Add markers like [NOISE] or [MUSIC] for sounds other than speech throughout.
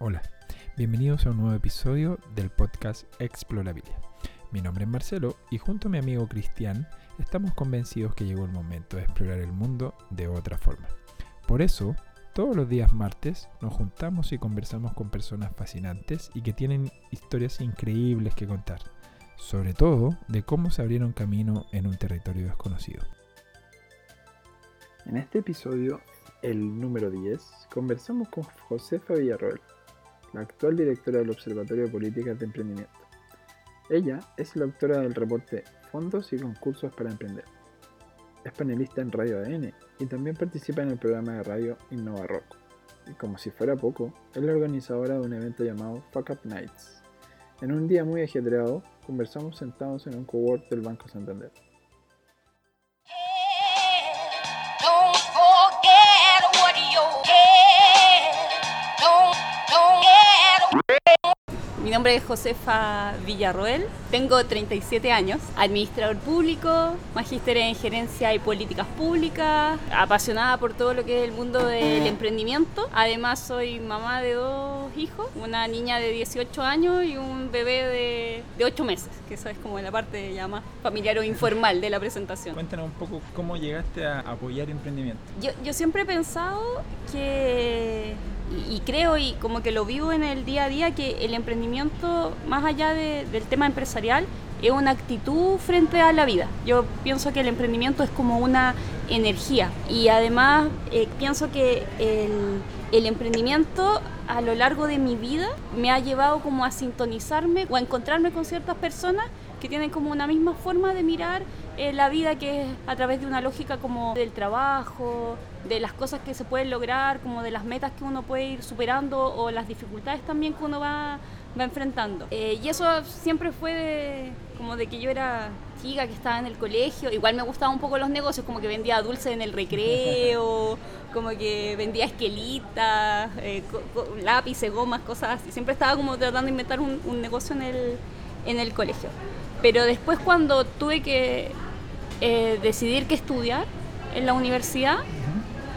Hola, bienvenidos a un nuevo episodio del podcast Explorabilia. Mi nombre es Marcelo y junto a mi amigo Cristian estamos convencidos que llegó el momento de explorar el mundo de otra forma. Por eso, todos los días martes nos juntamos y conversamos con personas fascinantes y que tienen historias increíbles que contar, sobre todo de cómo se abrieron camino en un territorio desconocido. En este episodio, el número 10, conversamos con Josefa Villarroel, la actual directora del Observatorio de Políticas de Emprendimiento. Ella es la autora del reporte Fondos y Concursos para Emprender. Es panelista en Radio ADN y también participa en el programa de radio Innova Rock. Y como si fuera poco, es la organizadora de un evento llamado Fuck Up Nights. En un día muy ajetreado, conversamos sentados en un cowork del Banco Santander. Mi nombre es Josefa Villarroel, tengo 37 años, administrador público, magíster en gerencia y políticas públicas, apasionada por todo lo que es el mundo del emprendimiento. Además soy mamá de dos hijos, una niña de 18 años y un bebé de, de 8 meses, que esa es como la parte ya más familiar o informal de la presentación. Cuéntanos un poco cómo llegaste a apoyar emprendimiento. Yo, yo siempre he pensado que, y, creo y como que lo vivo en el día a día, que el emprendimiento, más allá de- del tema empresarial, es una actitud frente a la vida. Yo pienso que el emprendimiento es como una energía y además eh, pienso que el, el emprendimiento a lo largo de mi vida me ha llevado como a sintonizarme o a encontrarme con ciertas personas que tienen como una misma forma de mirar eh, la vida que es a través de una lógica como del trabajo, de las cosas que se pueden lograr, como de las metas que uno puede ir superando o las dificultades también que uno va, va enfrentando. Eh, y eso siempre fue de- como de que yo era chica, que estaba en el colegio, igual me gustaban un poco los negocios, como que vendía dulces en el recreo, [LAUGHS] como que vendía esquelitas, eh, lápices, gomas, cosas así. Siempre estaba como tratando de inventar un, un negocio en el, en el colegio. Pero después cuando tuve que eh, decidir qué estudiar en la universidad,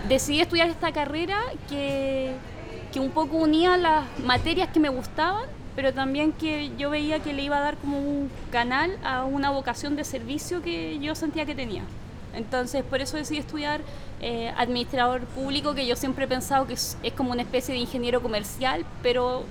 decidí estudiar esta carrera que, que un poco unía las materias que me gustaban, pero también que yo veía que le iba a dar como un canal a una vocación de servicio que yo sentía que tenía. Entonces, por eso decidí estudiar eh, administrador público, que yo siempre he pensado que es, es como una especie de ingeniero comercial, pero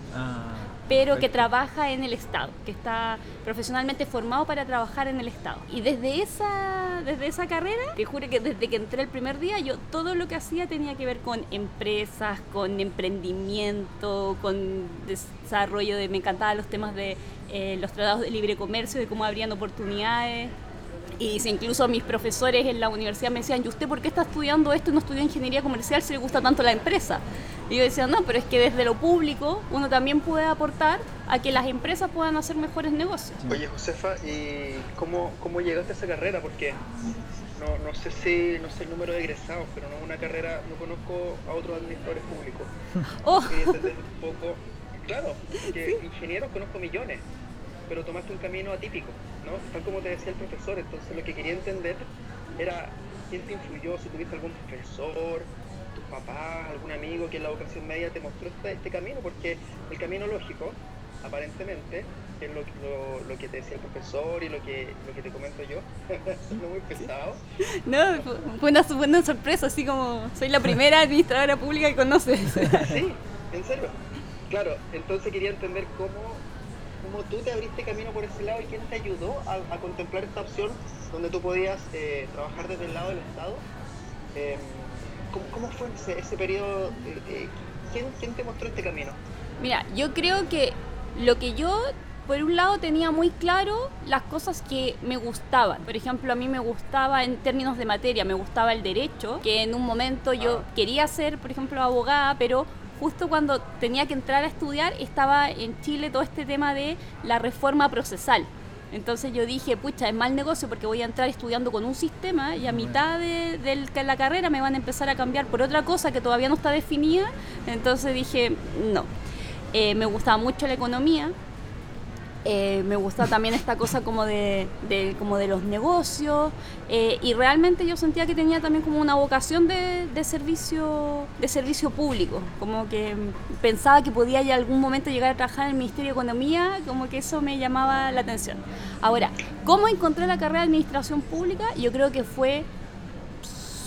pero que trabaja en el Estado, que está profesionalmente formado para trabajar en el Estado. Y desde esa, desde esa carrera, te juro que desde que entré el primer día, yo todo lo que hacía tenía que ver con empresas, con emprendimiento, con desarrollo de, me encantaban los temas de eh, los tratados de libre comercio, de cómo habrían oportunidades. Y si incluso mis profesores en la universidad me decían, ¿y usted por qué está estudiando esto y no estudió ingeniería comercial si le gusta tanto la empresa? Y yo decía, no, pero es que desde lo público uno también puede aportar a que las empresas puedan hacer mejores negocios. Oye, Josefa, ¿y cómo, cómo llegaste a esa carrera? Porque no, no sé si no sé el número de egresados, pero no es una carrera, no conozco a otros administradores públicos. [LAUGHS] Oh, Quería entender un poco, claro, que ingenieros conozco millones, pero tomaste un camino atípico, ¿no? Tal como te decía el profesor, entonces lo que quería entender era quién te influyó, si tuviste algún profesor, tus papás, algún amigo que en la vocación media te mostró este, este camino, porque el camino lógico, aparentemente, que es lo, lo, lo que te decía el profesor y lo que, lo que te comento yo, [LAUGHS] siendo muy pesado, no, fue una, fue una sorpresa, así como soy la primera administradora pública que conoces. Sí, en serio. Claro, entonces quería entender cómo, cómo tú te abriste camino por ese lado y quién te ayudó a, a contemplar esta opción donde tú podías eh, trabajar desde el lado del Estado. Eh, ¿cómo, cómo fue ese, ese periodo? eh, eh, ¿quién, ¿Quién te mostró este camino? Mira, yo creo que lo que yo, por un lado, tenía muy claro las cosas que me gustaban. Por ejemplo, a mí me gustaba en términos de materia, me gustaba el derecho, que en un momento yo quería ser, por ejemplo, abogada, pero justo cuando tenía que entrar a estudiar estaba en Chile todo este tema de la reforma procesal. Entonces yo dije, pucha, es mal negocio porque voy a entrar estudiando con un sistema y a mitad de, la carrera me van a empezar a cambiar por otra cosa que todavía no está definida. Entonces dije, no. Eh, me gustaba mucho la economía, Eh, me gusta también esta cosa como de, como de los negocios eh, y realmente yo sentía que tenía también como una vocación de, de servicio de servicio público como que pensaba que podía ya algún momento llegar a trabajar en el Ministerio de Economía como que eso me llamaba la atención. Ahora cómo encontré la carrera de administración pública yo creo que fue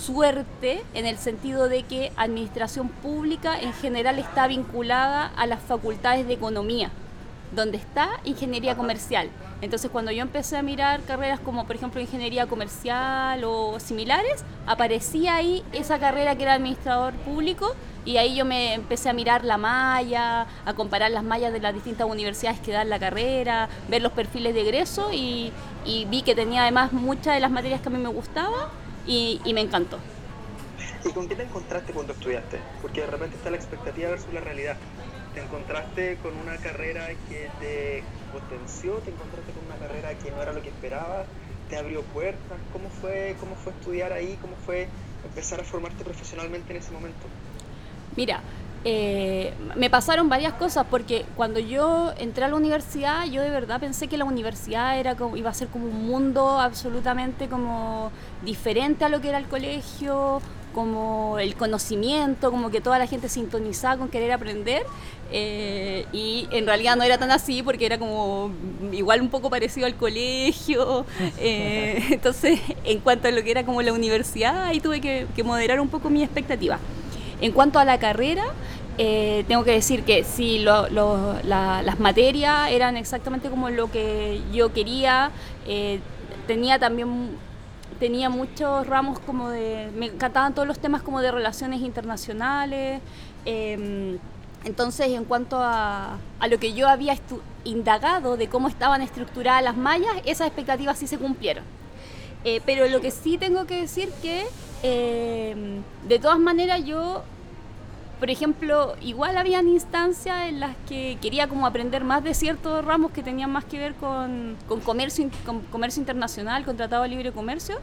suerte en el sentido de que administración pública en general está vinculada a las facultades de economía, donde está ingeniería comercial. Entonces cuando yo empecé a mirar carreras como por ejemplo ingeniería comercial o similares, aparecía ahí esa carrera que era administrador público y ahí yo me empecé a mirar la malla, a comparar las mallas de las distintas universidades que dan la carrera, ver los perfiles de egreso y, y vi que tenía además muchas de las materias que a mí me gustaban y, y me encantó. ¿Y con qué te encontraste cuando estudiaste? Porque de repente está la expectativa versus la realidad. ¿Te encontraste con una carrera que te potenció? ¿Te encontraste con una carrera que no era lo que esperabas? ¿Te abrió puertas? ¿Cómo fue, cómo fue estudiar ahí? ¿Cómo fue empezar a formarte profesionalmente en ese momento? Mira, eh, me pasaron varias cosas porque cuando yo entré a la universidad, yo de verdad pensé que la universidad era como, iba a ser como un mundo absolutamente como diferente a lo que era el colegio, como el conocimiento, como que toda la gente sintonizaba con querer aprender. eh, y en realidad no era tan así porque era como igual un poco parecido al colegio. eh, [LAUGHS] entonces, en cuanto a lo que era como la universidad, ahí tuve que, que moderar un poco mi expectativa. En cuanto a la carrera, eh, tengo que decir que sí, lo- lo- la- las materias eran exactamente como lo que yo quería. eh, tenía también tenía muchos ramos como de... Me encantaban todos los temas como de relaciones internacionales. eh, entonces, en cuanto a, a lo que yo había indagado de cómo estaban estructuradas las mallas, esas expectativas sí se cumplieron. Eh, pero lo que sí tengo que decir que, eh, de todas maneras, yo, por ejemplo, igual habían instancias en las que quería como aprender más de ciertos ramos que tenían más que ver con, comercio, con internacional, con tratado de libre comercio,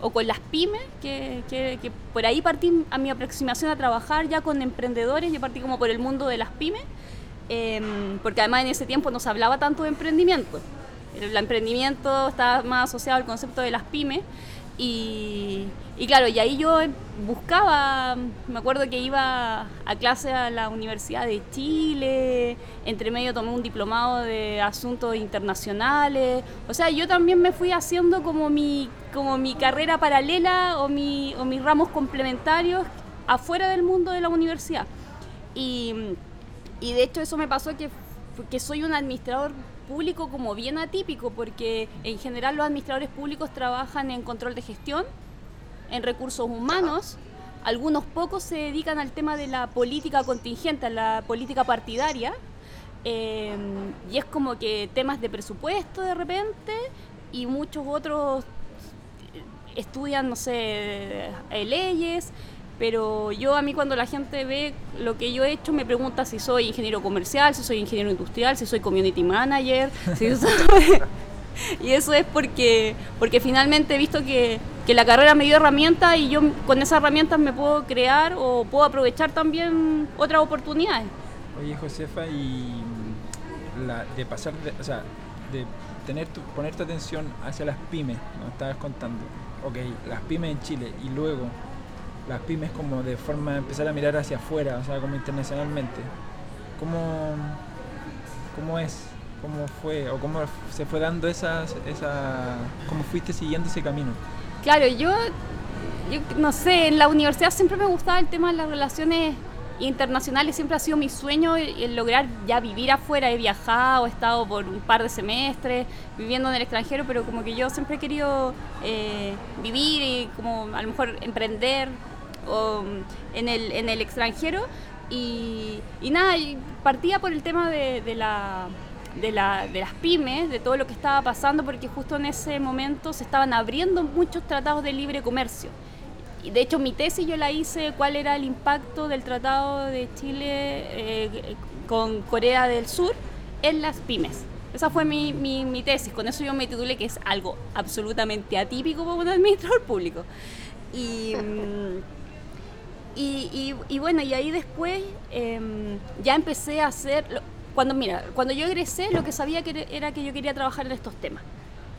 o con las pymes, que, por ahí partí a mi aproximación a trabajar ya con emprendedores, yo partí como por el mundo de las pymes, em, porque además en ese tiempo no se hablaba tanto de emprendimiento. El emprendimiento está más asociado al concepto de las pymes. Y, y claro, y ahí yo buscaba, me acuerdo que iba a clase a la Universidad de Chile, entre medio tomé un diplomado de asuntos internacionales, o sea, yo también me fui haciendo como mi, como mi carrera paralela o, mi, o mis ramos complementarios afuera del mundo de la universidad. Y, y de hecho eso me pasó que, que soy un administrador público como bien atípico, porque en general los administradores públicos trabajan en control de gestión, en recursos humanos, algunos pocos se dedican al tema de la política contingente, a la política partidaria, eh, y es como que temas de presupuesto de repente, y muchos otros estudian, no sé, eh, leyes, pero yo a mí cuando la gente ve lo que yo he hecho me pregunta si soy ingeniero comercial, si soy ingeniero industrial, si soy community manager, [LAUGHS] si [LAUGHS] y eso es porque, porque finalmente he visto que, que la carrera me dio herramientas y yo con esas herramientas me puedo crear o puedo aprovechar también otras oportunidades. Oye, Josefa, y la, de pasar, de, o sea, de tener tu, poner tu atención hacia las pymes, ¿no? Estabas contando, ok, las pymes en Chile y luego las pymes como de forma de empezar a mirar hacia afuera, o sea, como internacionalmente. ¿Cómo, cómo es? ¿Cómo fue? ¿O cómo se fue dando esas, esa, cómo fuiste siguiendo ese camino? Claro, yo, no sé, en la universidad siempre me gustaba el tema de las relaciones internacionales, siempre ha sido mi sueño el lograr ya vivir afuera. He viajado, he estado por un par de semestres viviendo en el extranjero, pero como que yo siempre he querido eh, vivir y como a lo mejor emprender en, el, en el extranjero. Y, y nada, partía por el tema de, de la, de, la- de las pymes, de todo lo que estaba pasando, porque justo en ese momento se estaban abriendo muchos tratados de libre comercio. Y de hecho mi tesis yo la hice cuál era el impacto del tratado de Chile eh, con Corea del Sur en las pymes. Esa fue mi, mi- mi tesis, con eso yo me titulé que es algo absolutamente atípico para un administrador público. Y, mm, y, y- y bueno, y ahí después em, ya empecé a hacer, cuando, mira, cuando yo egresé, lo que sabía que era- que yo quería trabajar en estos temas.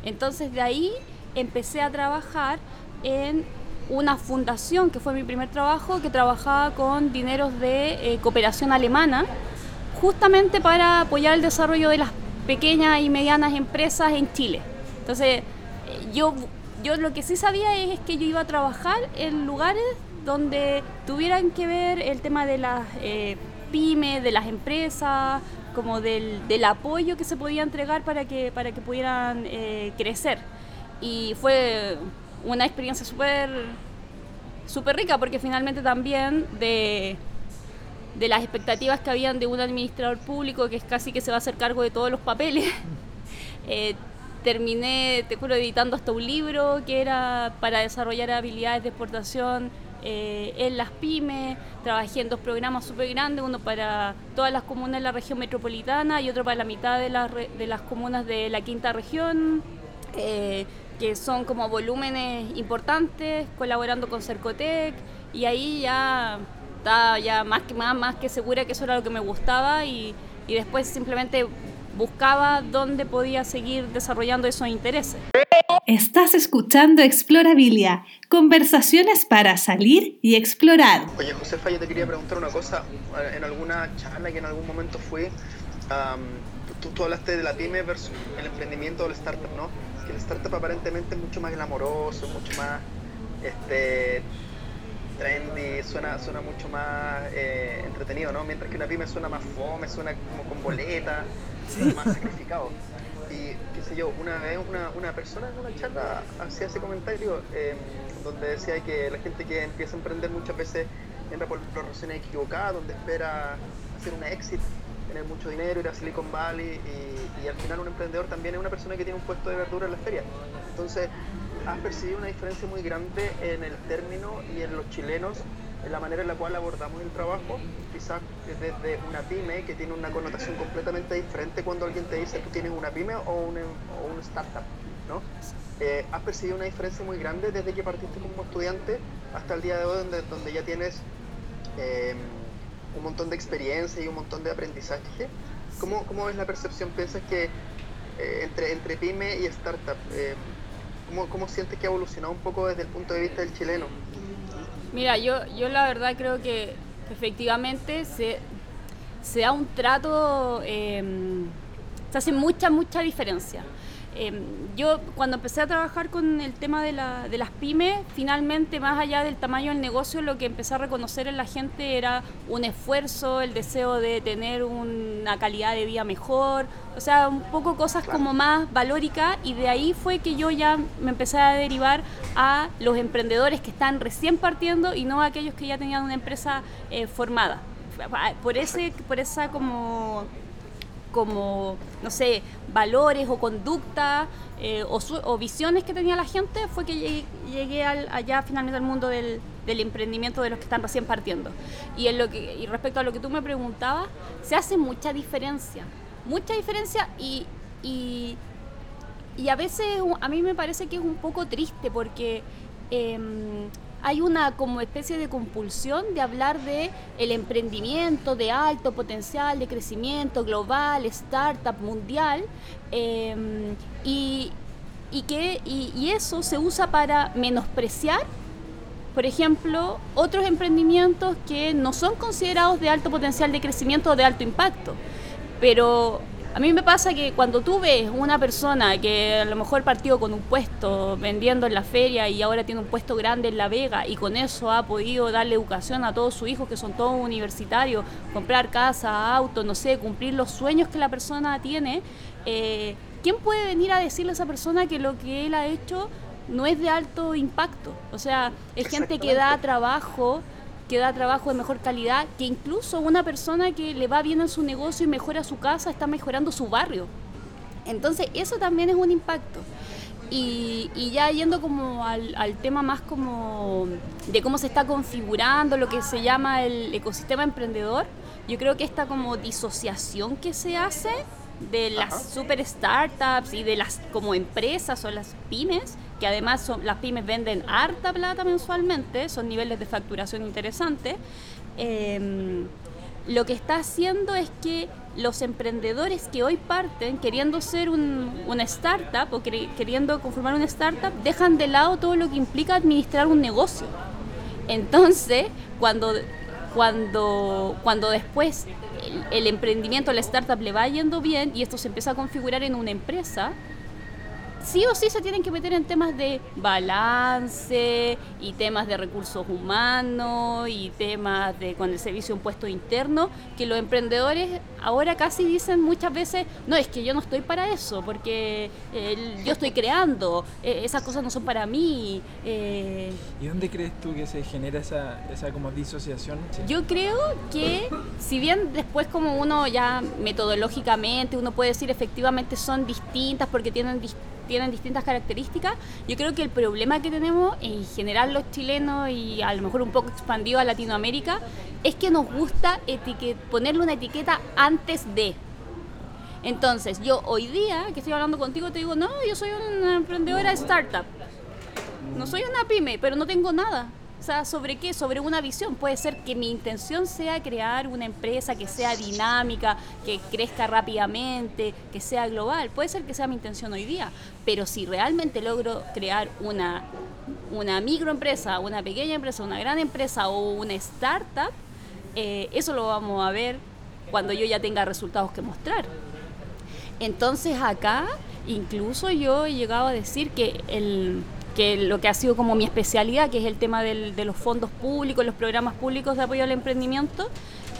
Entonces de ahí empecé a trabajar en una fundación, que fue mi primer trabajo, que trabajaba con dineros de eh, cooperación alemana, justamente para apoyar el desarrollo de las pequeñas y medianas empresas en Chile. Entonces, yo, yo lo que sí sabía es, que yo iba a trabajar en lugares donde tuvieran que ver el tema de las eh, pymes, de las empresas, como del, del apoyo que se podía entregar para que, para que pudieran eh, crecer. Y fue una experiencia súper súper rica porque finalmente también de, de las expectativas que habían de un administrador público que es casi que se va a hacer cargo de todos los papeles, [LAUGHS] eh, terminé, te juro, editando hasta un libro que era para desarrollar habilidades de exportación eh, en las pymes. Trabajé en dos programas súper grandes, uno para todas las comunas de la región metropolitana y otro para la mitad de las, comunas de la quinta región. eh, que son como volúmenes importantes, colaborando con Cercotec, y ahí ya estaba ya más que, más, más que segura que eso era lo que me gustaba y, y después simplemente buscaba dónde podía seguir desarrollando esos intereses. Estás escuchando Explorabilia, conversaciones para salir y explorar. Oye, Josefa, yo te quería preguntar una cosa. En alguna charla que en algún momento fui, am, tú, tú hablaste de la pyme versus el emprendimiento o el startup, ¿no? Que el startup aparentemente es mucho más glamoroso, mucho más este, trendy, suena, suena mucho más eh, entretenido, ¿no? Mientras que una pyme suena más fome, suena como con boleta, [LAUGHS] más sacrificado. Y qué sé yo, una vez una, una persona en una charla hacía ese comentario eh, donde decía que la gente que empieza a emprender muchas veces entra por razones equivocadas, donde espera hacer una exit, tener mucho dinero, ir a Silicon Valley y, y al final un emprendedor también es una persona que tiene un puesto de verdura en la feria. Entonces, ¿has percibido una diferencia muy grande en el término y en los chilenos en la manera en la cual abordamos el trabajo, quizás desde una pyme que tiene una connotación completamente diferente cuando alguien te dice tú tienes una pyme o un, startup, ¿no? Eh, ¿Has percibido una diferencia muy grande desde que partiste como estudiante hasta el día de hoy, donde, donde ya tienes eh, un montón de experiencia y un montón de aprendizaje? ¿Cómo, cómo es la percepción? ¿Piensas que eh, entre, entre pyme y startup, ¿cómo, ¿cómo sientes que ha evolucionado un poco desde el punto de vista del chileno? Mira, yo, yo la verdad creo que efectivamente se, se da un trato, eh, se hace mucha, mucha diferencia. Eh, yo cuando empecé a trabajar con el tema de, la, de las pymes, finalmente más allá del tamaño del negocio, lo que empecé a reconocer en la gente era un esfuerzo, el deseo de tener una calidad de vida mejor, o sea, un poco cosas como más valóricas y de ahí fue que yo ya me empecé a derivar a los emprendedores que están recién partiendo y no a aquellos que ya tenían una empresa eh, formada. Por, ese, por esa como como, no sé, valores o conductas eh, o, visiones que tenía la gente, fue que llegué, llegué al- allá finalmente al mundo del, emprendimiento de los que están recién partiendo. Y, respecto a lo que tú me preguntabas, se hace mucha diferencia, mucha diferencia y, a veces a mí me parece que es un poco triste porque em, hay una como especie de compulsión de hablar de el emprendimiento de alto potencial de crecimiento global, startup mundial em, y, y que y, eso se usa para menospreciar por ejemplo, otros emprendimientos que no son considerados de alto potencial de crecimiento o de alto impacto. Pero a mí me pasa que cuando tú ves una persona que a lo mejor partió con un puesto vendiendo en la feria y ahora tiene un puesto grande en La Vega y con eso ha podido darle educación a todos sus hijos que son todos universitarios, comprar casa, auto, no sé, cumplir los sueños que la persona tiene, eh, ¿quién puede venir a decirle a esa persona que lo que él ha hecho no es de alto impacto? O sea, es gente que da trabajo que da trabajo de mejor calidad, que incluso una persona que le va bien en su negocio y mejora su casa está mejorando su barrio. Entonces, eso también es un impacto. Y, y ya yendo como al, al tema más como de cómo se está configurando lo que se llama el ecosistema emprendedor, yo creo que esta como disociación que se hace de las super startups y de las como empresas o las pymes, que además son, las pymes venden harta plata mensualmente, son niveles de facturación interesantes, eh, lo que está haciendo es que los emprendedores que hoy parten queriendo ser un- una startup o queri- queriendo conformar una startup dejan de lado todo lo que implica administrar un negocio. Entonces, cuando, cuando, cuando después el, el emprendimiento, la startup le va yendo bien y esto se empieza a configurar en una empresa, sí o sí se tienen que meter en temas de balance y temas de recursos humanos y temas de con el servicio de impuesto interno, que los emprendedores ahora casi dicen muchas veces, no, es que yo no estoy para eso, porque eh, yo estoy creando, eh, esas cosas no son para mí. eh, ¿Y dónde crees tú que se genera esa, esa como disociación? yo creo que si bien después como uno ya metodológicamente uno puede decir efectivamente son distintas porque tienen dis- tienen distintas características, yo creo que el problema que tenemos en general los chilenos y a lo mejor un poco expandido a Latinoamérica es que nos gusta ponerle una etiqueta antes de. Entonces, yo hoy día que estoy hablando contigo te digo, no, yo soy una emprendedora startup. No soy una pyme, pero no tengo nada. ¿Sobre qué? Sobre una visión. Puede ser que mi intención sea crear una empresa que sea dinámica, que crezca rápidamente, que sea global. Puede ser que sea mi intención hoy día. Pero si realmente logro crear una, una microempresa, una pequeña empresa, una gran empresa o una startup, eh, eso lo vamos a ver cuando yo ya tenga resultados que mostrar. Entonces acá incluso yo he llegado a decir que el que lo que ha sido como mi especialidad, que es el tema del- de los fondos públicos, los programas públicos de apoyo al emprendimiento,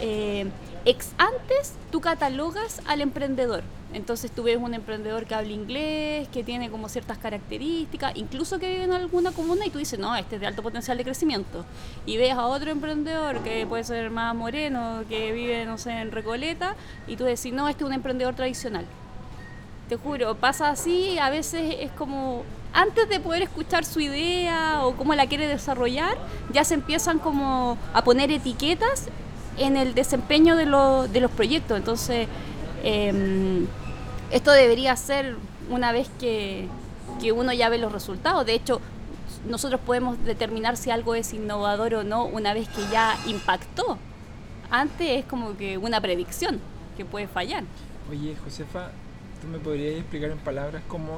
eh, ex antes tú catalogas al emprendedor. Entonces tú ves un emprendedor que habla inglés, que tiene como ciertas características, incluso que vive en alguna comuna y tú dices, no, este es de alto potencial de crecimiento. Y ves a otro emprendedor que puede ser más moreno, que vive, no sé, en Recoleta, y tú decís, no, este es un emprendedor tradicional. Te juro, pasa así, a veces es como antes de poder escuchar su idea o cómo la quiere desarrollar, ya se empiezan como a poner etiquetas en el desempeño de, lo- de los proyectos. Entonces, em, esto debería ser una vez que, que uno ya ve los resultados. De hecho, nosotros podemos determinar si algo es innovador o no una vez que ya impactó. Antes es como que una predicción que puede fallar. Oye, Josefa, ¿tú me podrías explicar en palabras cómo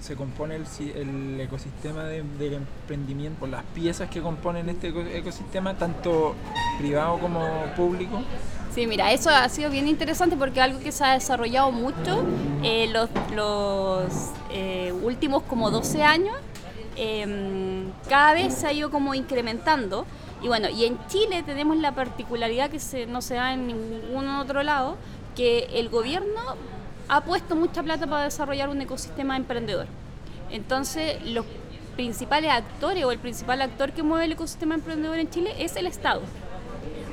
se compone el, si- el ecosistema de- del emprendimiento, las piezas que componen este eco- ecosistema, tanto privado como público? Sí, mira, eso ha sido bien interesante porque algo que se ha desarrollado mucho eh, los, los eh, últimos como 12 años, em, cada vez se ha ido como incrementando. Y bueno, y en Chile tenemos la particularidad que se, no se da en ningún otro lado, que el gobierno ha puesto mucha plata para desarrollar un ecosistema emprendedor. Entonces, los principales actores o el principal actor que mueve el ecosistema emprendedor en Chile es el Estado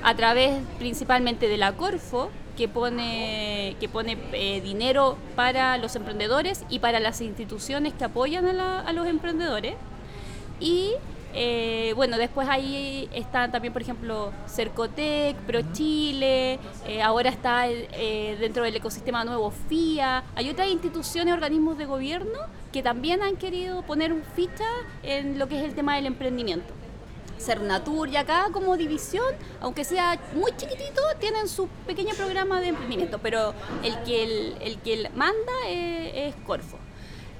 a través principalmente de la Corfo, que pone, que pone eh, dinero para los emprendedores y para las instituciones que apoyan a, a los emprendedores. Y eh, bueno, después ahí están también, por ejemplo, Cercotec, ProChile, eh, ahora está eh, dentro del ecosistema nuevo FIA. Hay otras instituciones, organismos de gobierno que también han querido poner un ficha en lo que es el tema del emprendimiento. Cernatur y acá como división, aunque sea muy chiquitito, tienen su pequeño programa de emprendimiento, pero el que, el, el manda eh, es Corfo.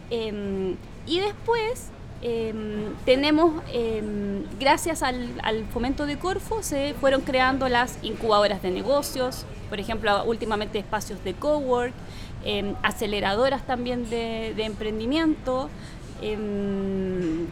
Em, y después em, tenemos, em, gracias al, al fomento de Corfo, se fueron creando las incubadoras de negocios, por ejemplo, últimamente espacios de cowork, em, aceleradoras también de, emprendimiento em,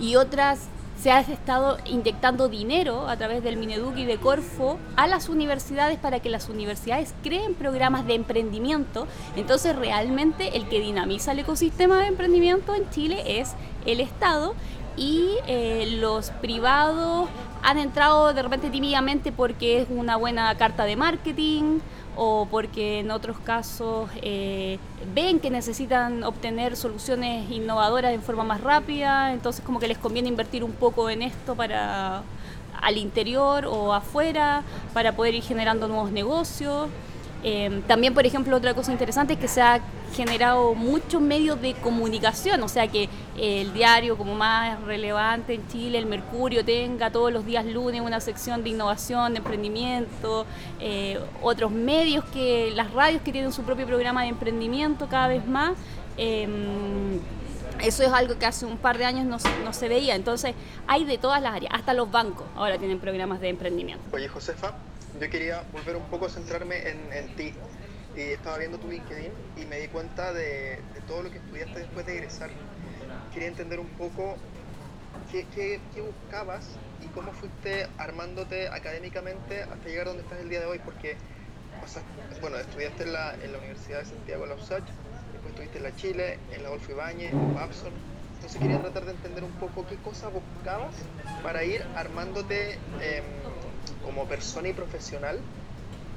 y otras se ha estado inyectando dinero a través del Mineduc y de Corfo a las universidades para que las universidades creen programas de emprendimiento. Entonces realmente el que dinamiza el ecosistema de emprendimiento en Chile es el Estado y eh, los privados han entrado de repente tímidamente porque es una buena carta de marketing o porque en otros casos eh, ven que necesitan obtener soluciones innovadoras en forma más rápida, entonces como que les conviene invertir un poco en esto para al interior o afuera para poder ir generando nuevos negocios. Eh, también, por ejemplo, otra cosa interesante es que se ha generado muchos medios de comunicación, o sea que el diario como más relevante en Chile, el Mercurio, tenga todos los días lunes una sección de innovación, de emprendimiento, eh, otros medios que, las radios que tienen su propio programa de emprendimiento cada vez más. eh, eso es algo que hace un par de años no, no se veía. Entonces, hay de todas las áreas. Hasta los bancos ahora tienen programas de emprendimiento. Oye, Josefa, yo quería volver un poco a centrarme en, en ti. Y estaba viendo tu LinkedIn y me di cuenta de, todo lo que estudiaste después de egresar. Quería entender un poco qué, qué- buscabas y cómo fuiste armándote académicamente hasta llegar donde estás el día de hoy, porque bueno, estudiaste en la, en la Universidad de Santiago, la USACH, después estuviste en la Chile, en la Adolfo Ibáñez, en Babson. Entonces quería tratar de entender un poco qué cosas buscabas para ir armándote em, como persona y profesional,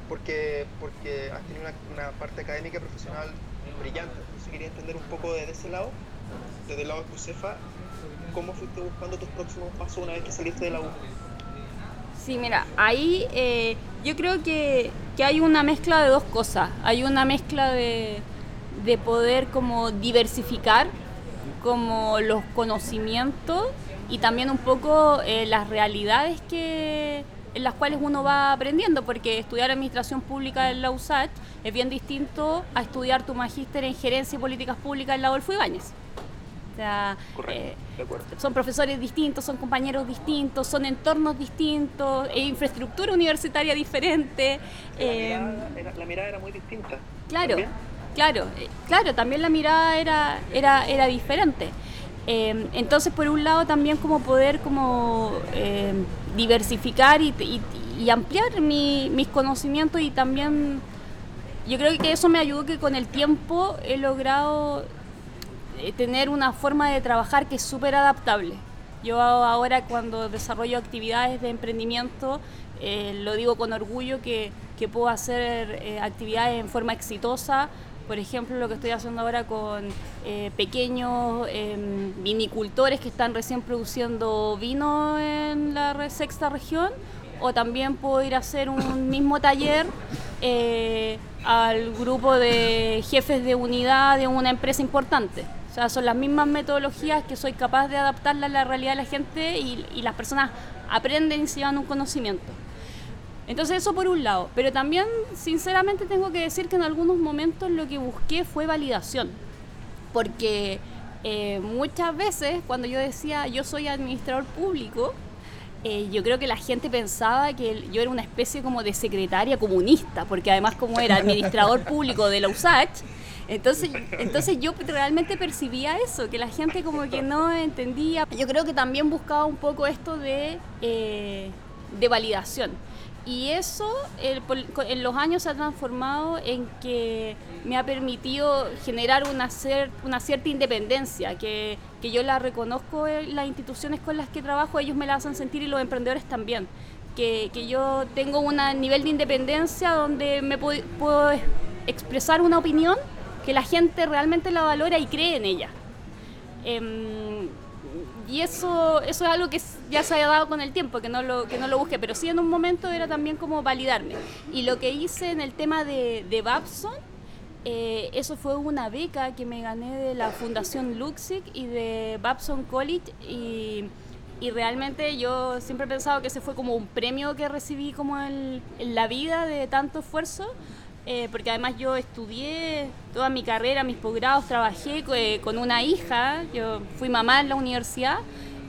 porque, porque has tenido una, parte académica profesional brillante. Entonces quería entender un poco desde ese lado, desde el lado de Josefa, cómo fuiste buscando tus próximos pasos una vez que saliste de la U. Sí, mira, ahí eh, yo creo que, que hay una mezcla de dos cosas. Hay una mezcla de, de poder como diversificar como los conocimientos y también un poco eh, las realidades que en las cuales uno va aprendiendo, porque estudiar administración pública en la USACH es bien distinto a estudiar tu magíster en gerencia y políticas públicas en la Adolfo Ibáñez. O sea, eh, de acuerdo. son profesores distintos, son compañeros distintos, son entornos distintos, e infraestructura universitaria diferente. La, eh, mirada era, la mirada era muy distinta. Claro, ¿También? claro, eh, claro, también la mirada era, era, era diferente. Eh, entonces, por un lado, también como poder como eh, diversificar y, y- y ampliar mi- mis conocimientos y también yo creo que eso me ayudó que con el tiempo he logrado eh, tener una forma de trabajar que es súper adaptable. Yo ahora cuando desarrollo actividades de emprendimiento, eh, lo digo con orgullo que, que puedo hacer eh, actividades en forma exitosa. Por ejemplo, lo que estoy haciendo ahora con eh, pequeños em, vinicultores que están recién produciendo vino en la sexta región. O también puedo ir a hacer un [LAUGHS] mismo taller eh, al grupo de jefes de unidad de una empresa importante. O sea, son las mismas metodologías que soy capaz de adaptarlas a la realidad de la gente y, y las personas aprenden y se llevan un conocimiento. Entonces eso por un lado, pero también sinceramente tengo que decir que en algunos momentos lo que busqué fue validación, porque eh, muchas veces cuando yo decía yo soy administrador público, eh, yo creo que la gente pensaba que yo era una especie como de secretaria comunista, porque además como era administrador [LAUGHS] público de la USACH, entonces, entonces yo realmente percibía eso, que la gente como que no entendía. Yo creo que también buscaba un poco esto de, eh, de validación. Y eso el en los años se ha transformado en que me ha permitido generar una, cer- una cierta independencia, que, que yo la reconozco en las instituciones con las que trabajo, ellos me la hacen sentir y los emprendedores también. Que, que yo tengo un nivel de independencia donde me puedo, puedo es- expresar una opinión que la gente realmente la valora y cree en ella. Em, y eso, eso es algo que ya se ha dado con el tiempo, que no, lo, que no lo busqué, pero sí en un momento era también como validarme. Y lo que hice en el tema de, de Babson, eh, eso fue una beca que me gané de la Fundación Luxic y de Babson College y, y realmente yo siempre he pensado que ese fue como un premio que recibí como en, la vida de tanto esfuerzo eh, porque además yo estudié toda mi carrera, mis posgrados, trabajé eh, con una hija, yo fui mamá en la universidad,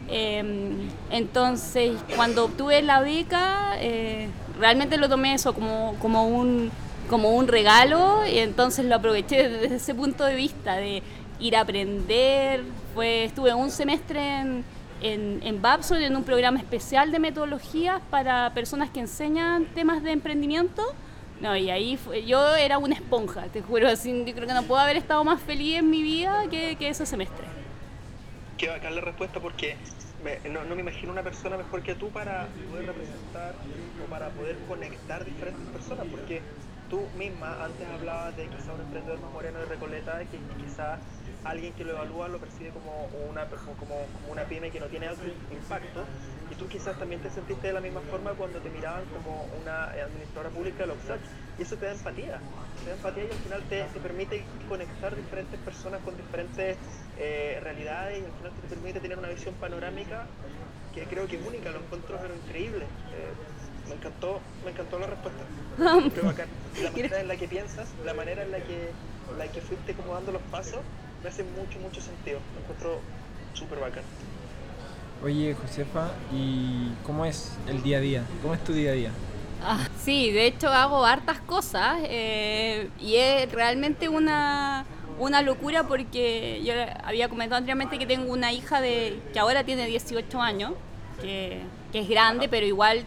eh, entonces cuando obtuve la beca eh, realmente lo tomé eso como, como, un, como un regalo y entonces lo aproveché [LAUGHS] desde ese punto de vista de ir a aprender, fue, estuve un semestre en, en, en Babson en un programa especial de metodologías para personas que enseñan temas de emprendimiento. No, y ahí yo era una esponja, te juro, así, yo creo que no puedo haber estado más feliz en mi vida que, que ese semestre. Qué bacán la respuesta porque no, no me imagino una persona mejor que tú para poder representar o para poder conectar diferentes personas, porque tú misma antes hablabas de quizá un emprendedor más moreno de Recoleta, que quizá alguien que lo evalúa lo percibe como una, como, como una pyme que no tiene alto impacto, tú quizás también te sentiste de la misma forma cuando te miraban como una eh, administradora pública de UPSAC. Y eso te da empatía. Te da empatía y al final te, te permite conectar diferentes personas con diferentes eh, realidades y al final te permite tener una visión panorámica que creo que es única. Lo encuentro pero increíble. Eh, me encantó, me encantó la respuesta. [LAUGHS] Bacán. La manera en la que piensas, la manera en la que, la que fuiste como dando los pasos, me hace mucho, mucho sentido. Lo encuentro súper bacán. Oye, Josefa, ¿y cómo es el día a día? ¿Cómo es tu día a día? Ah, sí, de hecho hago hartas cosas eh, y es realmente una, una locura porque yo había comentado anteriormente que tengo una hija de que ahora tiene 18 años, que, es grande, pero igual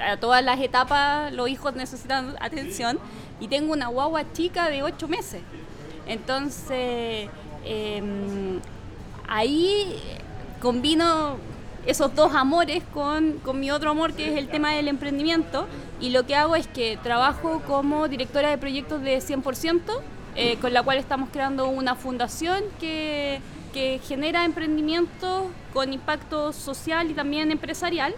a todas las etapas los hijos necesitan atención y tengo una guagua chica de 8 meses. Entonces, em, ahí combino esos dos amores con, con mi otro amor que es el tema del emprendimiento y lo que hago es que trabajo como directora de proyectos de 100%, eh, con la cual estamos creando una fundación que, que genera emprendimiento con impacto social y también empresarial.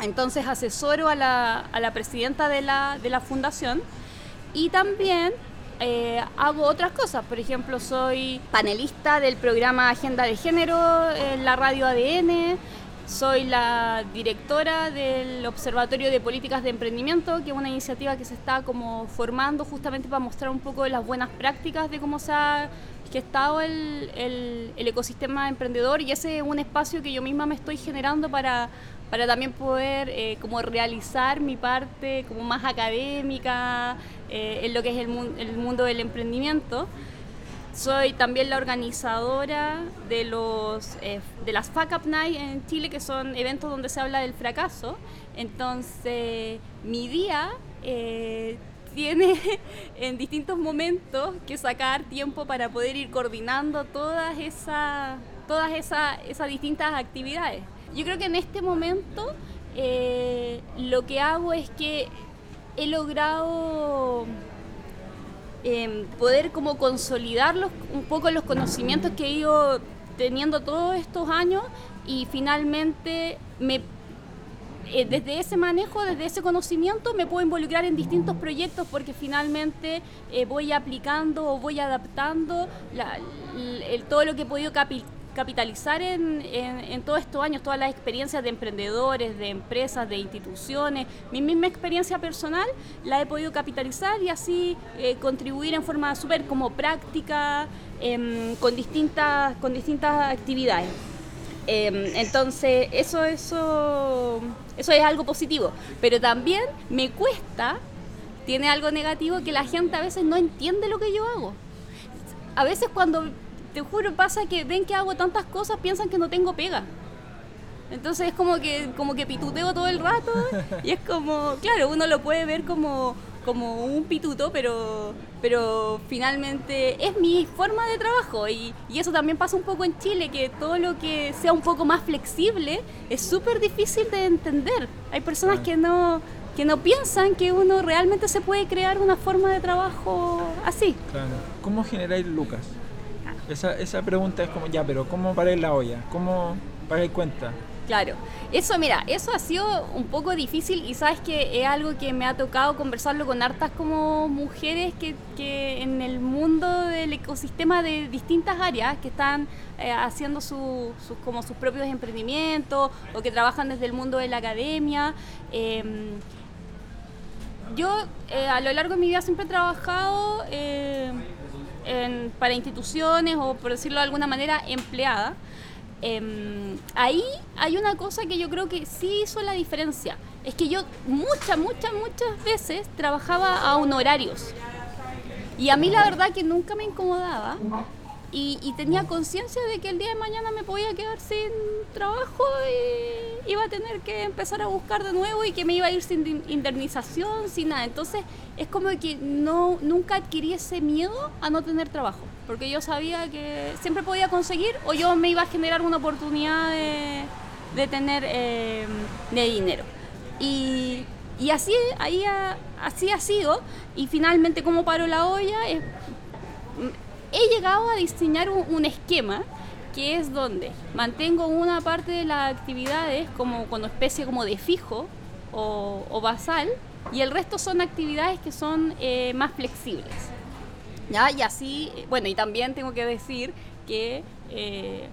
Entonces asesoro a la, a la presidenta de la, de la fundación y también eh, hago otras cosas. Por ejemplo, soy panelista del programa Agenda de Género en la radio ADN. Soy la directora del Observatorio de Políticas de Emprendimiento, que es una iniciativa que se está como formando justamente para mostrar un poco las buenas prácticas de cómo se ha gestado el, el ecosistema emprendedor y ese es un espacio que yo misma me estoy generando para, para también poder eh, como realizar mi parte como más académica eh, en lo que es el, mun- el mundo del emprendimiento. Soy también la organizadora de los eh, de las Fuck Up Night en Chile, que son eventos donde se habla del fracaso. Entonces, mi día eh, tiene [LAUGHS] en distintos momentos que sacar tiempo para poder ir coordinando todas esas todas esas, esas distintas actividades. Yo creo que en este momento eh, lo que hago es que he logrado em, poder como consolidar los- un poco los conocimientos que he ido teniendo todos estos años y finalmente me eh, desde ese manejo, desde ese conocimiento, me puedo involucrar en distintos proyectos porque finalmente eh, voy aplicando o voy adaptando todo lo que he podido capi- capitalizar en, en- todos estos años, todas las experiencias de emprendedores, de empresas, de instituciones, mi misma experiencia personal la he podido capitalizar y así eh, contribuir en forma súper como práctica em, con, distintas, con distintas actividades. Em, entonces, eso, eso, eso es algo positivo. Pero también me cuesta, tiene algo negativo, que la gente a veces no entiende lo que yo hago. A veces cuando, te juro, pasa que ven que hago tantas cosas, piensan que no tengo pega. Entonces es como que, como que pituteo todo el rato [LAUGHS] y es como, claro, uno lo puede ver como, como un pituto, pero, pero finalmente es mi forma de trabajo y, y eso también pasa un poco en Chile, que todo lo que sea un poco más flexible es súper difícil de entender. Hay personas que no, que no piensan que uno realmente se puede crear una forma de trabajo así. Claro. ¿Cómo generáis lucas? Esa, esa pregunta es como, ya, pero ¿cómo paráis la olla? ¿Cómo pagáis cuenta? Claro, eso mira, eso ha sido un poco difícil y sabes que es algo que me ha tocado conversarlo con hartas como mujeres que, que en el mundo del ecosistema de distintas áreas que están eh, haciendo su- sus como sus propios emprendimientos o que trabajan desde el mundo de la academia. Em, yo eh, a lo largo de mi vida siempre he trabajado eh, en- para instituciones o por decirlo de alguna manera empleada. Em, ahí hay una cosa que yo creo que sí hizo la diferencia. Es que yo muchas, muchas, muchas veces trabajaba a honorarios. Y a mí la verdad que nunca me incomodaba. Y, y tenía conciencia de que el día de mañana me podía quedar sin trabajo y iba a tener que empezar a buscar de nuevo y que me iba a ir sin in- indemnización, sin nada. Entonces es como que no, nunca adquirí ese miedo a no tener trabajo, porque yo sabía que siempre podía conseguir o yo me iba a generar una oportunidad de, de tener eh, de dinero. Y, y así, ahí ha- así ha sido. Y finalmente, como paro la olla, es he llegado a diseñar un, un esquema que es donde mantengo una parte de las actividades como con especie como de fijo o, o basal y el resto son actividades que son eh, más flexibles. ¿Ya? Y así, eh, bueno, y también tengo que decir que, eh,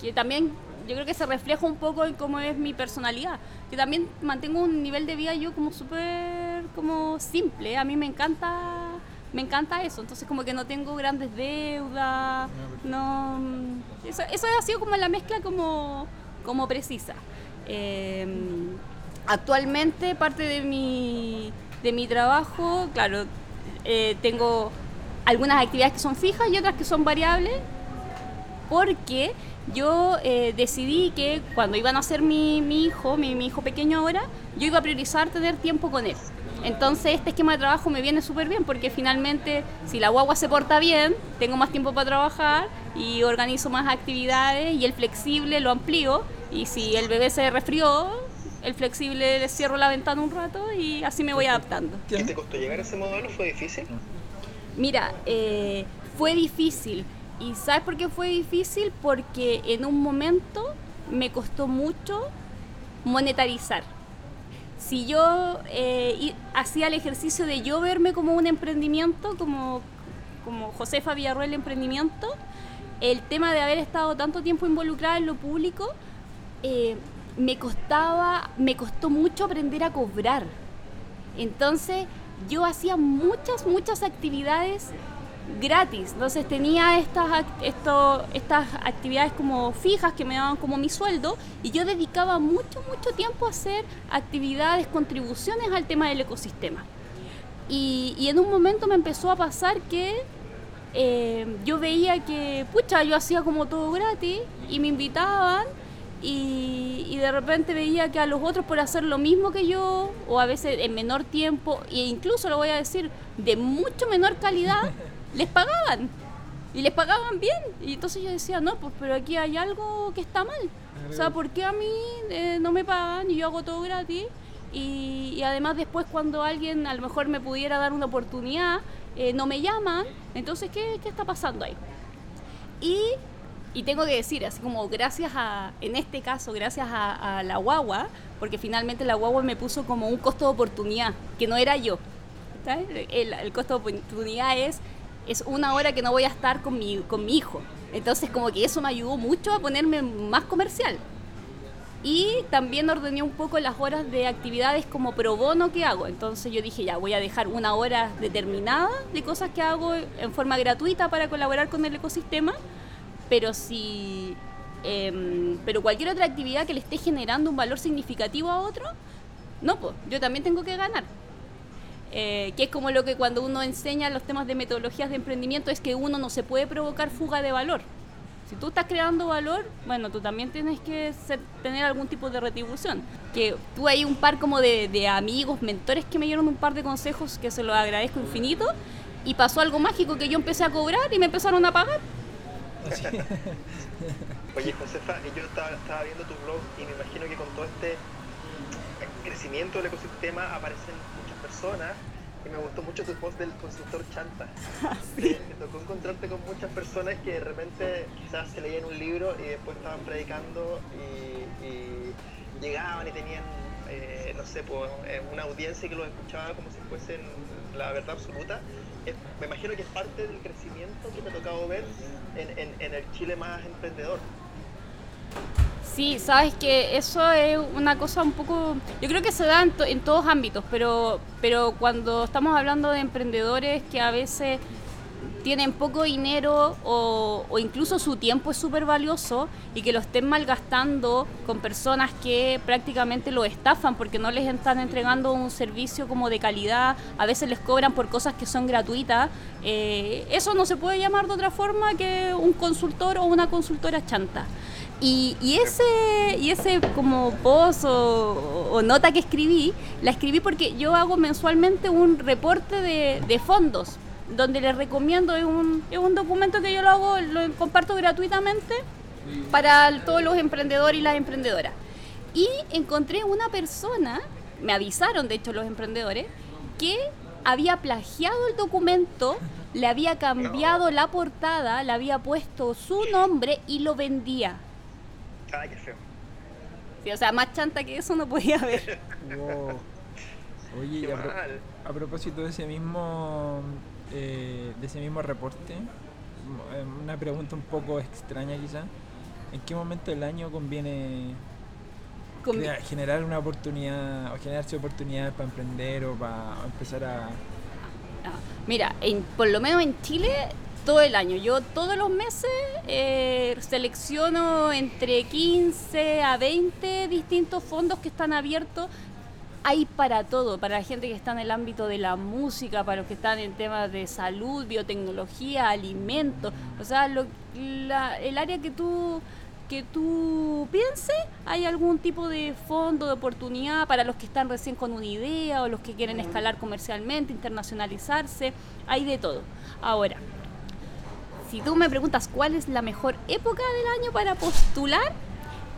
que también yo creo que se refleja un poco en cómo es mi personalidad. Que también mantengo un nivel de vida yo como súper como simple. A mí me encanta me encanta eso. Entonces como que no tengo grandes deudas. No, eso, eso ha sido como la mezcla como, como precisa. Eh, actualmente parte de mi, de mi trabajo, claro, eh, tengo algunas actividades que son fijas y otras que son variables porque yo eh, decidí que cuando iban a ser mi, mi hijo, mi, mi hijo pequeño ahora, yo iba a priorizar tener tiempo con él. Entonces este esquema de trabajo me viene súper bien porque finalmente si la guagua se porta bien, tengo más tiempo para trabajar y organizo más actividades y el flexible lo amplío y si el bebé se resfrió, el flexible le cierro la ventana un rato y así me voy adaptando. ¿Qué te costó llegar a ese modelo? ¿Fue difícil? Mira, eh, fue difícil. ¿Y sabes por qué fue difícil? Porque en un momento me costó mucho monetarizar. Si yo eh, hacía el ejercicio de yo verme como un emprendimiento, como, como Josefa Villarroel Emprendimiento, el tema de haber estado tanto tiempo involucrada en lo público, eh, me costaba, me costó mucho aprender a cobrar. Entonces yo hacía muchas, muchas actividades gratis. Entonces tenía estas, esto, estas actividades como fijas que me daban como mi sueldo y yo dedicaba mucho, mucho tiempo a hacer actividades, contribuciones al tema del ecosistema. Y, y en un momento me empezó a pasar que eh, yo veía que, pucha, yo hacía como todo gratis y me invitaban y, y de repente veía que a los otros por hacer lo mismo que yo, o a veces en menor tiempo, e incluso lo voy a decir, de mucho menor calidad, les pagaban. Y les pagaban bien. Y entonces yo decía, no, pues pero aquí hay algo que está mal. O sea, ¿por qué a mí eh, no me pagan y yo hago todo gratis? Y, además después cuando alguien a lo mejor me pudiera dar una oportunidad, eh, no me llaman. Entonces, ¿qué, qué está pasando ahí? Y, y tengo que decir, así como gracias a, en este caso, gracias a, la guagua, porque finalmente la guagua me puso como un costo de oportunidad, que no era yo. El, el costo de oportunidad es, es una hora que no voy a estar con mi, con mi hijo. Entonces como que eso me ayudó mucho a ponerme más comercial. Y también ordené un poco las horas de actividades como pro bono que hago. Entonces yo dije, ya voy a dejar una hora determinada de cosas que hago en forma gratuita para colaborar con el ecosistema. Pero si... em, pero cualquier otra actividad que le esté generando un valor significativo a otro, no, pues yo también tengo que ganar. Eh, que es como lo que cuando uno enseña los temas de metodologías de emprendimiento, es que uno no se puede provocar fuga de valor. Si tú estás creando valor, bueno, tú también tienes que ser- tener algún tipo de retribución. Que tuve ahí un par como de, de amigos, mentores que me dieron un par de consejos que se los agradezco infinito. Y pasó algo mágico que yo empecé a cobrar y me empezaron a pagar. [LAUGHS] Oye, Josefa, yo estaba, estaba viendo tu blog y me imagino que con todo este crecimiento del ecosistema aparecen personas y me gustó mucho tu post del consultor chanta. [LAUGHS] Me tocó encontrarte con muchas personas que de repente quizás se leían un libro y después estaban predicando y, y llegaban y tenían, eh, no sé, pues, eh, una audiencia que los escuchaba como si fuesen la verdad absoluta. Es- me imagino que es parte del crecimiento que te ha tocado ver en, en- en el Chile más emprendedor. Sí, sabes que eso es una cosa un poco, yo creo que se da en, to- en todos ámbitos, pero, pero cuando estamos hablando de emprendedores que a veces tienen poco dinero o, incluso su tiempo es súper valioso y que lo estén malgastando con personas que prácticamente lo estafan porque no les están entregando un servicio como de calidad, a veces les cobran por cosas que son gratuitas, eh, eso no se puede llamar de otra forma que un consultor o una consultora chanta. Y, ese, y ese como post o, nota que escribí, la escribí porque yo hago mensualmente un reporte de, de fondos, donde les recomiendo, es un, es un documento que yo lo hago, lo comparto gratuitamente para todos los emprendedores y las emprendedoras. Y encontré una persona, me avisaron de hecho los emprendedores, que había plagiado el documento le había cambiado la portada, le había puesto su nombre y lo vendía. Ay, qué feo. Sí, o sea, más chanta que eso no podía haber. Wow. Oye, y a, pro- mal. a propósito de ese mismo eh, de ese mismo reporte, m- eh, una pregunta un poco extraña quizá. ¿En qué momento del año conviene generar una oportunidad o generarse oportunidades para emprender o para empezar a... Ah, Mira, en, por lo menos en Chile, todo el año. Yo todos los meses eh, selecciono entre 15 a 20 distintos fondos que están abiertos. Hay para todo, para la gente que está en el ámbito de la música, para los que están en temas de salud, biotecnología, alimentos. O sea, lo- la- el área que tú que tú pienses, hay algún tipo de fondo de oportunidad para los que están recién con una idea o los que quieren escalar comercialmente, internacionalizarse, hay de todo. Ahora, si tú me preguntas cuál es la mejor época del año para postular,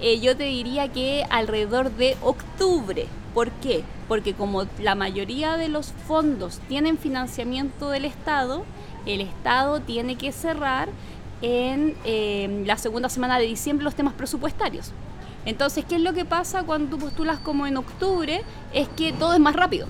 eh, yo te diría que alrededor de octubre. ¿Por qué? Porque como la mayoría de los fondos tienen financiamiento del Estado, el Estado tiene que cerrar en eh, la segunda semana de diciembre los temas presupuestarios. Entonces, ¿qué es lo que pasa cuando tú postulas como en octubre? Es que todo es más rápido.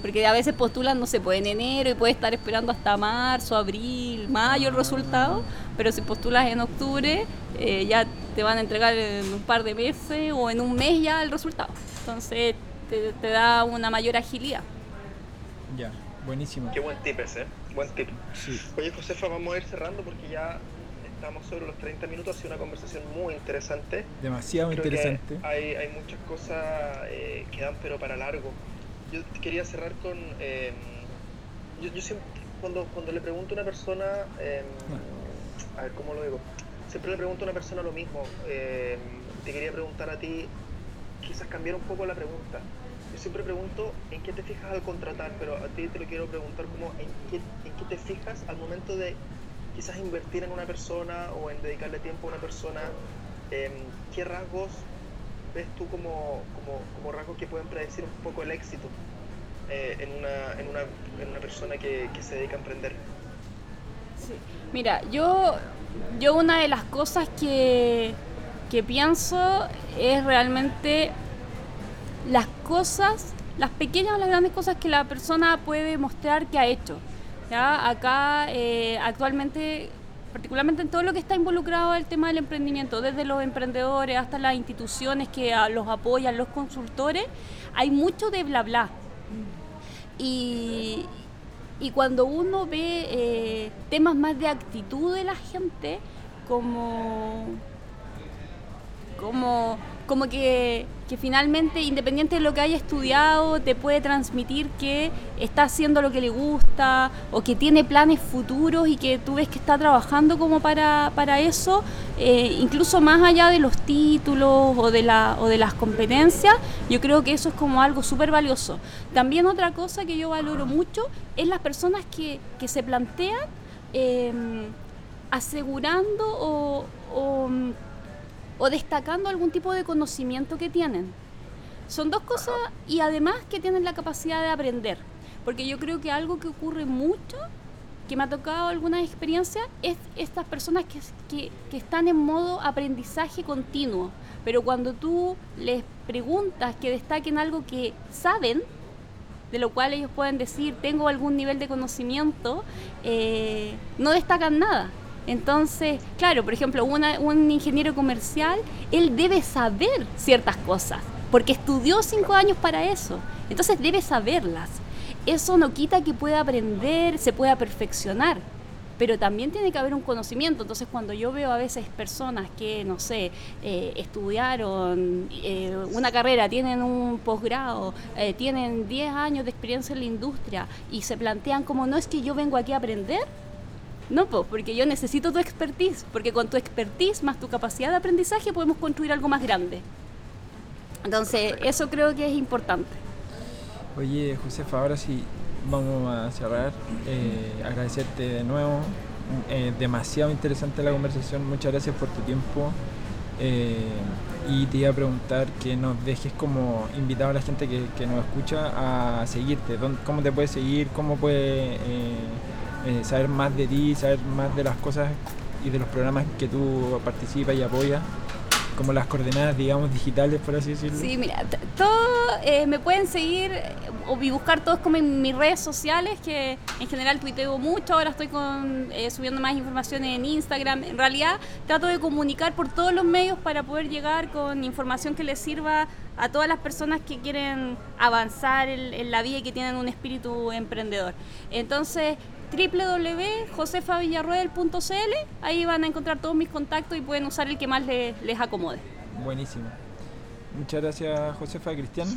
Porque a veces postulan, no sé, pues en enero y puedes estar esperando hasta marzo, abril, mayo el resultado, pero si postulas en octubre eh, ya te van a entregar en un par de meses o en un mes ya el resultado. Entonces te, te da una mayor agilidad. Ya, buenísimo. Qué buen tip ese, ¿eh? buen tip. Sí. Oye, Josefa, vamos a ir cerrando porque ya estamos sobre los 30 minutos. Ha sido una conversación muy interesante. Demasiado Creo interesante. que hay, hay muchas cosas eh, que dan pero para largo. Yo quería cerrar con... eh, yo, siempre, cuando, cuando le pregunto a una persona... eh, a ver, ¿cómo lo digo? Siempre le pregunto a una persona lo mismo. eh, te quería preguntar a ti, quizás cambiar un poco la pregunta. Yo siempre pregunto en qué te fijas al contratar, pero a ti te lo quiero preguntar como en qué, en qué te fijas al momento de quizás invertir en una persona o en dedicarle tiempo a una persona. em, ¿Qué rasgos ves tú como, como, como rasgos que pueden predecir un poco el éxito eh, en, una, en, una, en una persona que, que se dedica a emprender? Mira, yo, yo una de las cosas que, que pienso es realmente las cosas, las pequeñas o las grandes cosas que la persona puede mostrar que ha hecho. ¿ya? Acá eh, actualmente, particularmente en todo lo que está involucrado el tema del emprendimiento, desde los emprendedores hasta las instituciones que a- los apoyan, los consultores, hay mucho de bla bla. Y, y cuando uno ve eh, temas más de actitud de la gente, como, como, como que, que finalmente, independiente de lo que haya estudiado, te puede transmitir que está haciendo lo que le gusta o que tiene planes futuros y que tú ves que está trabajando como para, para eso, eh, incluso más allá de los títulos o de, la, o de las competencias, yo creo que eso es como algo súper valioso. También otra cosa que yo valoro mucho es las personas que, que se plantean eh, asegurando o, o destacando algún tipo de conocimiento que tienen. Son dos cosas y además que tienen la capacidad de aprender. Porque yo creo que algo que ocurre mucho, que me ha tocado algunas experiencias, es estas personas que, que, que están en modo aprendizaje continuo. Pero cuando tú les preguntas que destaquen algo que saben, de lo cual ellos pueden decir, tengo algún nivel de conocimiento, eh, no destacan nada. Entonces, claro, por ejemplo, una- un ingeniero comercial, él debe saber ciertas cosas, porque estudió cinco años para eso. Entonces debe saberlas. Eso no quita que pueda aprender, se pueda perfeccionar, pero también tiene que haber un conocimiento. Entonces, cuando yo veo a veces personas que, no sé, eh, estudiaron eh, una carrera, tienen un posgrado, eh, tienen 10 años de experiencia en la industria y se plantean como, no es que yo vengo aquí a aprender, no, pues, porque yo necesito tu expertise, porque con tu expertise más tu capacidad de aprendizaje podemos construir algo más grande. Entonces, eso creo que es importante. Oye, Josefa, ahora sí vamos a cerrar. Eh, agradecerte de nuevo. Eh, demasiado interesante la conversación. Muchas gracias por tu tiempo. Eh, y te iba a preguntar que nos dejes como invitado a la gente que, que nos escucha a seguirte. ¿Dónde- ¿Cómo te puede seguir? ¿Cómo puede eh, saber más de ti, saber más de las cosas y de los programas que tú participas y apoyas, como las coordenadas, digamos, digitales, por así decirlo. Sí, mira, todo eh, me pueden seguir o buscar todos como en mis redes sociales, que en general tuiteo mucho, ahora estoy con, eh, subiendo más información en Instagram. En realidad trato de comunicar por todos los medios para poder llegar con información que les sirva a todas las personas que quieren avanzar en, en la vida y que tienen un espíritu emprendedor. Entonces, www.josefavillarroel.cl, ahí van a encontrar todos mis contactos y pueden usar el que más le- les acomode. Buenísimo. Muchas gracias, Josefa. Cristian.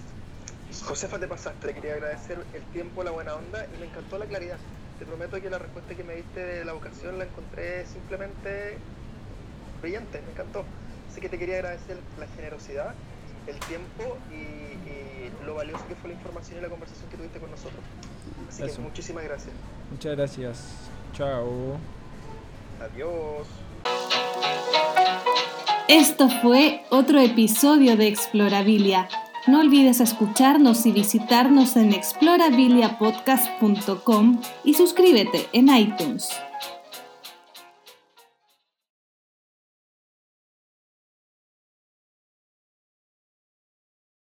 Josefa, te pasaste, le quería agradecer el tiempo, la buena onda y me encantó la claridad. Te prometo que la respuesta que me diste de la vocación la encontré simplemente brillante, me encantó. Así que te quería agradecer la generosidad, el tiempo y, y lo valioso que fue la información y la conversación que tuviste con nosotros. Así Eso. que muchísimas gracias. Muchas gracias. Chao. Adiós. Esto fue otro episodio de Explorabilia. No olvides escucharnos y visitarnos en explorabiliapodcast.com y suscríbete en iTunes.